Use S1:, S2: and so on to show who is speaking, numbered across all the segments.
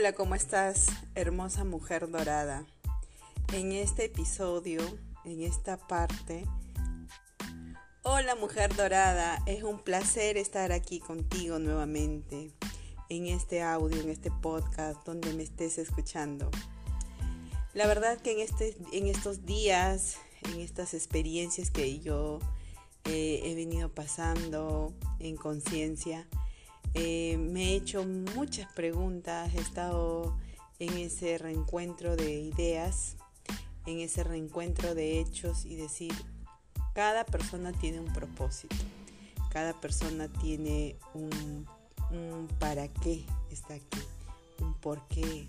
S1: Hola, ¿cómo estás, hermosa mujer dorada? En este episodio, en esta parte, hola mujer dorada, es un placer estar aquí contigo nuevamente, en este audio, en este podcast, donde me estés escuchando. La verdad que en, este, en estos días, en estas experiencias que yo eh, he venido pasando en conciencia, eh, me he hecho muchas preguntas, he estado en ese reencuentro de ideas, en ese reencuentro de hechos y decir, cada persona tiene un propósito, cada persona tiene un, para qué está aquí, un por qué,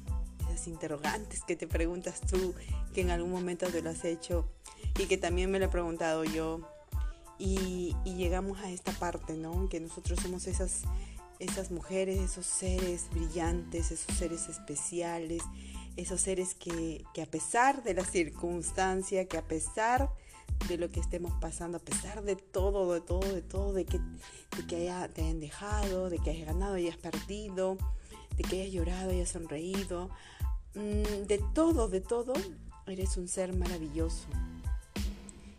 S1: esas interrogantes que te preguntas tú, que en algún momento te lo has hecho y que también me lo he preguntado yo. Y, y llegamos a esta parte, ¿no? Que nosotros somos esas esas mujeres, esos seres brillantes, esos seres especiales, esos seres que, a pesar de la circunstancia, que a pesar de lo que estemos pasando, a pesar de todo, de todo, de todo, de que, que haya, te hayan dejado, de que hayas ganado hayas perdido, de que hayas llorado hayas sonreído, mm, de todo, de todo, eres un ser maravilloso.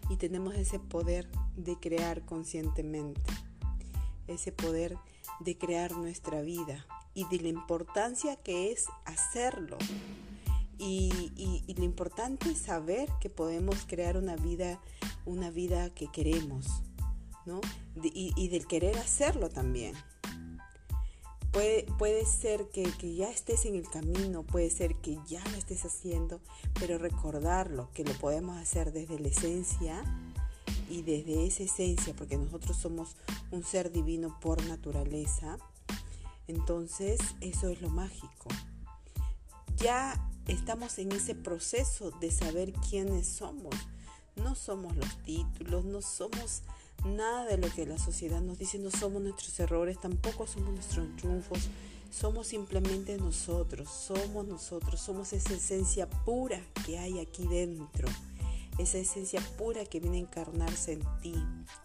S1: Y tenemos ese poder de crear conscientemente, ese poder de crear nuestra vida y de la importancia que es hacerlo. Y, y, lo importante es saber que podemos crear una vida, una vida que queremos, ¿no? y, y, del querer hacerlo también. Puede, puede ser que, que, ya estés en el camino, puede ser que ya lo estés haciendo, pero recordarlo, que lo podemos hacer desde la esencia y desde esa esencia, porque nosotros somos un ser divino por naturaleza, entonces eso es lo mágico. Ya estamos en ese proceso de saber quiénes somos. No somos los títulos, no somos nada de lo que la sociedad nos dice, no somos nuestros errores, tampoco somos nuestros triunfos, somos simplemente nosotros, somos nosotros, somos esa esencia pura que hay aquí dentro esa esencia pura que viene a encarnarse en ti.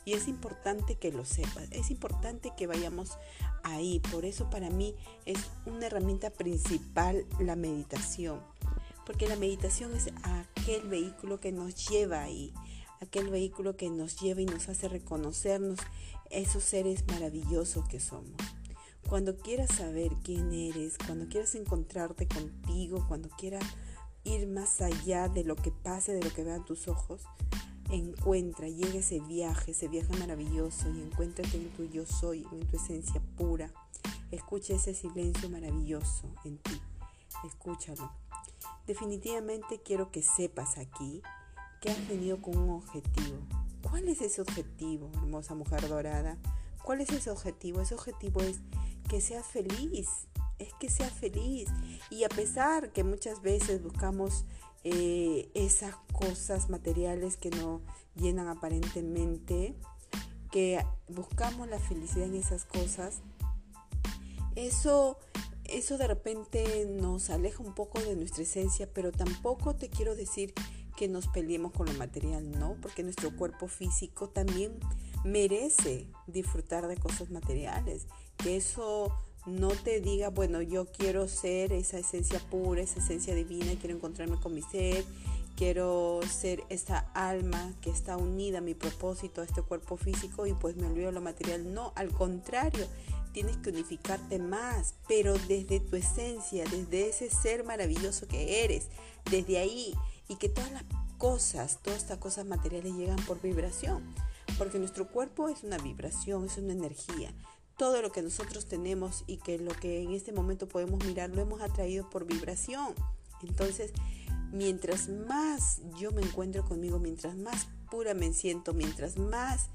S1: Y es importante que lo sepas, es importante que vayamos ahí. Por eso para mí es una herramienta principal la meditación. Porque la meditación es aquel vehículo que nos lleva ahí, aquel vehículo que nos lleva y nos hace reconocernos esos seres maravillosos que somos. Cuando quieras saber quién eres, cuando quieras encontrarte contigo, cuando quieras ir más allá de lo que pase, de lo que vean tus ojos, encuentra, llega ese viaje, ese viaje maravilloso y encuéntrate en tu yo soy, en tu esencia pura. Escucha ese silencio maravilloso en ti. Escúchalo. Definitivamente quiero que sepas aquí que has venido con un objetivo. ¿Cuál es ese objetivo, hermosa mujer dorada? ¿Cuál es ese objetivo? Ese objetivo es que seas feliz, es que sea feliz. Y a pesar que muchas veces buscamos eh, esas cosas materiales que no llenan aparentemente, que buscamos la felicidad en esas cosas, eso, eso de repente nos aleja un poco de nuestra esencia, pero tampoco te quiero decir que nos peleemos con lo material, ¿no? Porque nuestro cuerpo físico también merece disfrutar de cosas materiales, que eso no te diga, bueno, yo quiero ser esa esencia pura, esa esencia divina, quiero encontrarme con mi ser, quiero ser esa alma que está unida a mi propósito, a este cuerpo físico y pues me olvido lo material. No, al contrario, tienes que unificarte más, pero desde tu esencia, desde ese ser maravilloso que eres, desde ahí y que todas las cosas, todas estas cosas materiales llegan por vibración, porque nuestro cuerpo es una vibración, es una energía todo lo que nosotros tenemos y que lo que en este momento podemos mirar lo hemos atraído por vibración. Entonces, mientras más yo me encuentro conmigo, mientras más pura me siento, mientras más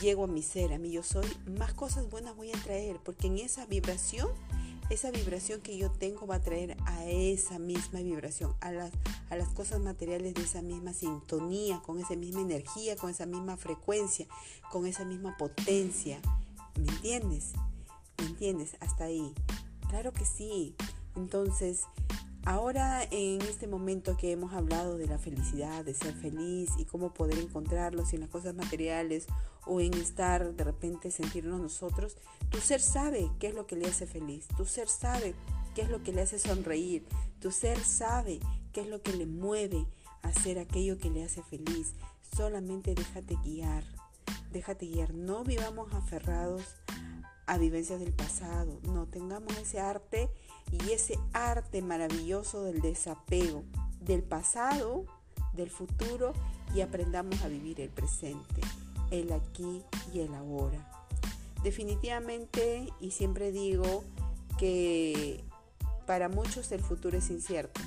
S1: llego a mi ser, a mí yo soy, más cosas buenas voy a traer, porque en esa vibración, esa vibración que yo tengo va a traer a esa misma vibración, a las, a las cosas materiales de esa misma sintonía, con esa misma energía, con esa misma frecuencia, con esa misma potencia. ¿Me entiendes? ¿Me entiendes? Hasta ahí. Claro que sí. Entonces, ahora en este momento que hemos hablado de la felicidad, de ser feliz y cómo poder encontrarlos en las cosas materiales o en estar de repente sentirnos nosotros, tu ser sabe qué es lo que le hace feliz. Tu ser sabe qué es lo que le hace sonreír. Tu ser sabe qué es lo que le mueve a hacer aquello que le hace feliz. Solamente déjate guiar. Déjate guiar. No vivamos aferrados a vivencias del pasado. No tengamos ese arte y ese arte maravilloso del desapego del pasado, del futuro y aprendamos a vivir el presente, el aquí y el ahora. Definitivamente, y siempre digo que para muchos el futuro es incierto,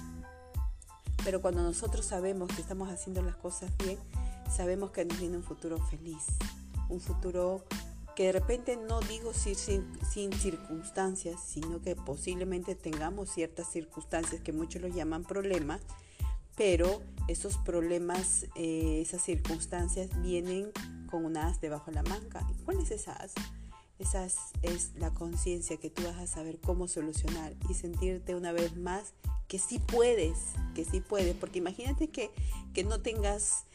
S1: pero cuando nosotros sabemos que estamos haciendo las cosas bien, sabemos que nos viene un futuro feliz, un futuro que de repente no digo sin, sin, circunstancias, sino que posiblemente tengamos ciertas circunstancias que muchos lo llaman problemas, pero esos problemas, eh, esas circunstancias vienen con un as debajo de la manga. ¿Y cuál es esa as? Esa es la conciencia que tú vas a saber cómo solucionar y sentirte una vez más que sí puedes, que sí puedes, porque imagínate que, que no tengas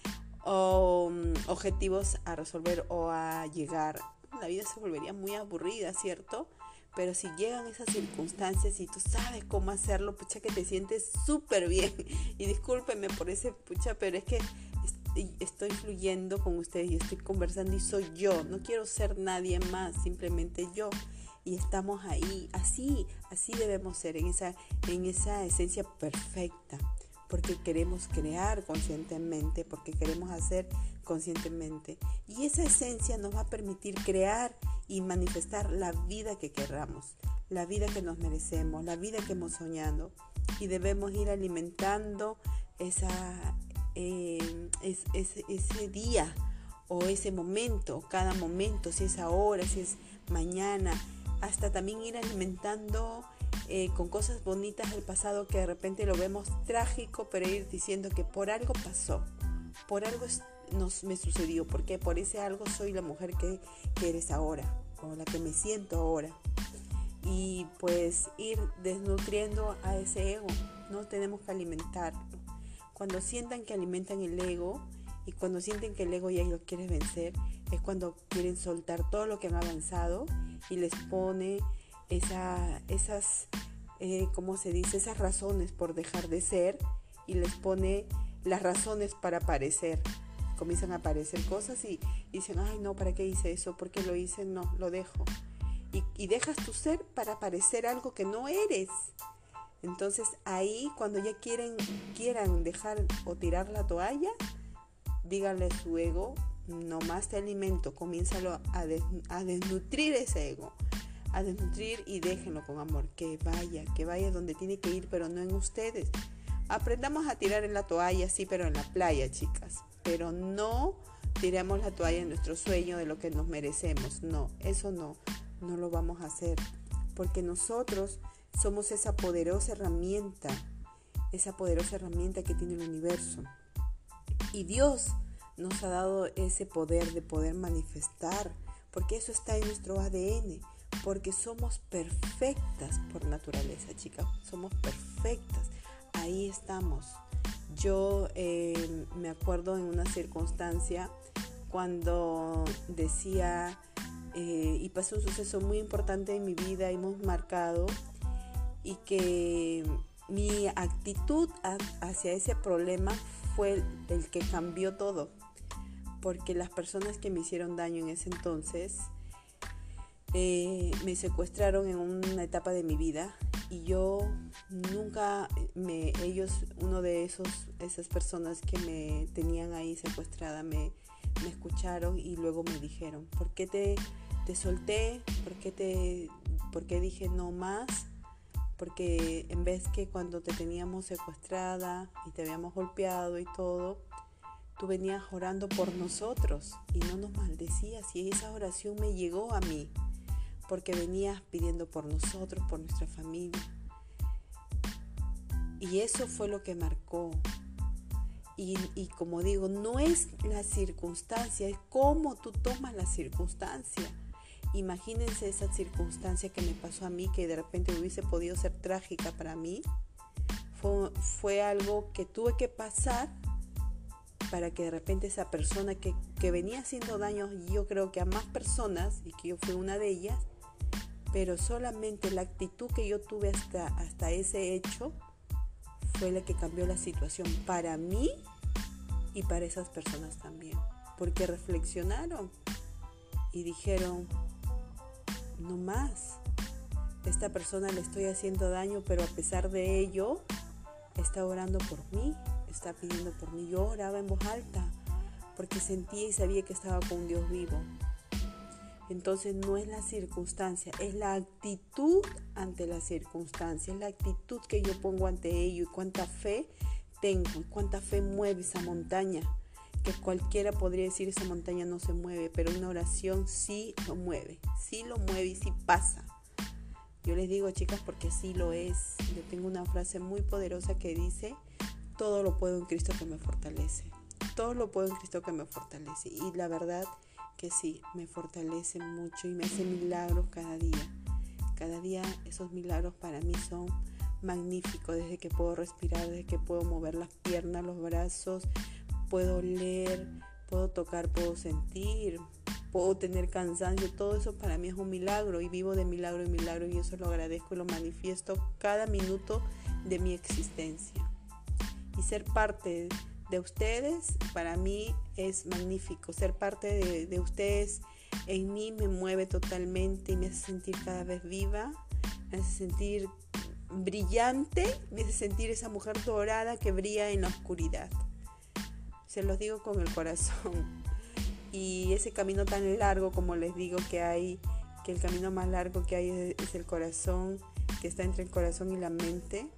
S1: um, objetivos a resolver o a llegar la vida se volvería muy aburrida, ¿cierto? Pero si llegan esas circunstancias y tú sabes cómo hacerlo, pucha que te sientes súper bien. Y discúlpenme por ese pucha, pero es que estoy fluyendo con ustedes y estoy conversando y soy yo. No quiero ser nadie más, simplemente yo. Y estamos ahí, así, así debemos ser, en esa, en esa esencia perfecta porque queremos crear conscientemente, porque queremos hacer conscientemente. Y esa esencia nos va a permitir crear y manifestar la vida que querramos, la vida que nos merecemos, la vida que hemos soñado. Y debemos ir alimentando eh, ese día o ese momento, cada momento, si es ahora, si es mañana, hasta también ir alimentando eh, con cosas bonitas del pasado que de repente lo vemos trágico, pero ir diciendo que por algo pasó, por algo nos, me sucedió, porque por ese algo soy la mujer que, eres ahora, o la que me siento ahora. Y pues ir desnutriendo a ese ego, no tenemos que alimentarlo. Cuando sientan que alimentan el ego y cuando sienten que el ego ya lo quiere vencer, es cuando quieren soltar todo lo que han avanzado y les pone esa, esas, eh, ¿cómo se dice? Esas razones por dejar de ser y les pone las razones para aparecer. Comienzan a aparecer cosas y, dicen, ay no, ¿para qué hice eso? ¿Por qué lo hice? No, lo dejo. Y, dejas tu ser para parecer algo que no eres. Entonces ahí cuando ya quieren, quieran dejar o tirar la toalla, díganle a su ego, no más te alimento, comiénzalo a desnutrir ese ego a desnutrir y déjenlo con amor, que vaya, que vaya donde tiene que ir, pero no en ustedes. Aprendamos a tirar en la toalla, sí, pero en la playa, chicas, pero no tiremos la toalla en nuestro sueño de lo que nos merecemos, no, eso no, no lo vamos a hacer, porque nosotros somos esa poderosa herramienta, esa poderosa herramienta que tiene el universo. Y Dios nos ha dado ese poder de poder manifestar, porque eso está en nuestro ADN porque somos perfectas por naturaleza, chicas, somos perfectas. Ahí estamos. Yo eh, me acuerdo en una circunstancia cuando decía, eh, y pasó un suceso muy importante en mi vida, hemos marcado, y que mi actitud hacia ese problema fue el que cambió todo, porque las personas que me hicieron daño en ese entonces, eh, me secuestraron en una etapa de mi vida y yo nunca me ellos uno de esos esas personas que me tenían ahí secuestrada me, me escucharon y luego me dijeron ¿por qué te, te solté? ¿por qué te por qué dije no más? porque en vez que cuando te teníamos secuestrada y te habíamos golpeado y todo tú venías orando por nosotros y no nos maldecías y esa oración me llegó a mí porque venías pidiendo por nosotros, por nuestra familia. Y eso fue lo que marcó. Y, como digo, no es la circunstancia, es cómo tú tomas la circunstancia. Imagínense esa circunstancia que me pasó a mí, que de repente hubiese podido ser trágica para mí. Fue, fue algo que tuve que pasar para que de repente esa persona que, que venía haciendo daño, yo creo que a más personas, y que yo fui una de ellas, pero solamente la actitud que yo tuve hasta, hasta ese hecho fue la que cambió la situación para mí y para esas personas también, porque reflexionaron y dijeron, no más, esta persona le estoy haciendo daño, pero a pesar de ello, está orando por mí, está pidiendo por mí. Yo oraba en voz alta porque sentía y sabía que estaba con un Dios vivo. Entonces no es la circunstancia, es la actitud ante la circunstancia, es la actitud que yo pongo ante ello y cuánta fe tengo y cuánta fe mueve esa montaña. Que cualquiera podría decir esa montaña no se mueve, pero una oración sí lo mueve, sí lo mueve y sí pasa. Yo les digo chicas porque sí lo es. Yo tengo una frase muy poderosa que dice, todo lo puedo en Cristo que me fortalece. Todo lo puedo en Cristo que me fortalece. Y la verdad que sí, me fortalece mucho y me hace milagros cada día. Cada día esos milagros para mí son magníficos, desde que puedo respirar, desde que puedo mover las piernas, los brazos, puedo leer, puedo tocar, puedo sentir, puedo tener cansancio, todo eso para mí es un milagro y vivo de milagro en milagro y eso lo agradezco y lo manifiesto cada minuto de mi existencia. Y ser parte de ustedes para mí es magnífico. Ser parte de, ustedes en mí me mueve totalmente y me hace sentir cada vez viva, me hace sentir brillante, me hace sentir esa mujer dorada que brilla en la oscuridad. Se los digo con el corazón. Y ese camino tan largo como les digo que hay, que el camino más largo que hay es el corazón, que está entre el corazón y la mente.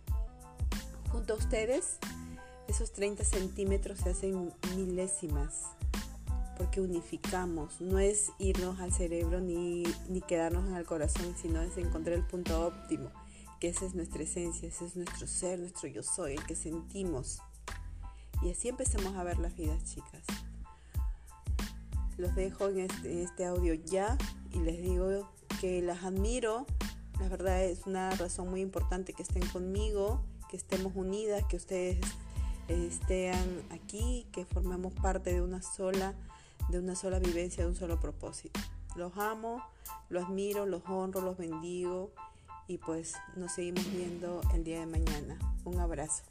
S1: Junto a ustedes esos 30 centímetros se hacen milésimas porque unificamos, no es irnos al cerebro ni, ni quedarnos en el corazón, sino es encontrar el punto óptimo, que esa es nuestra esencia, ese es nuestro ser, nuestro yo soy, el que sentimos. Y así empecemos a ver las vidas, chicas. Los dejo en este, en este audio ya y les digo que las admiro. La verdad es una razón muy importante que estén conmigo, que estemos unidas, que ustedes estén aquí, que formemos parte de una sola, de una sola vivencia, de un solo propósito. Los amo, los admiro, los honro, los bendigo y pues nos seguimos viendo el día de mañana. Un abrazo.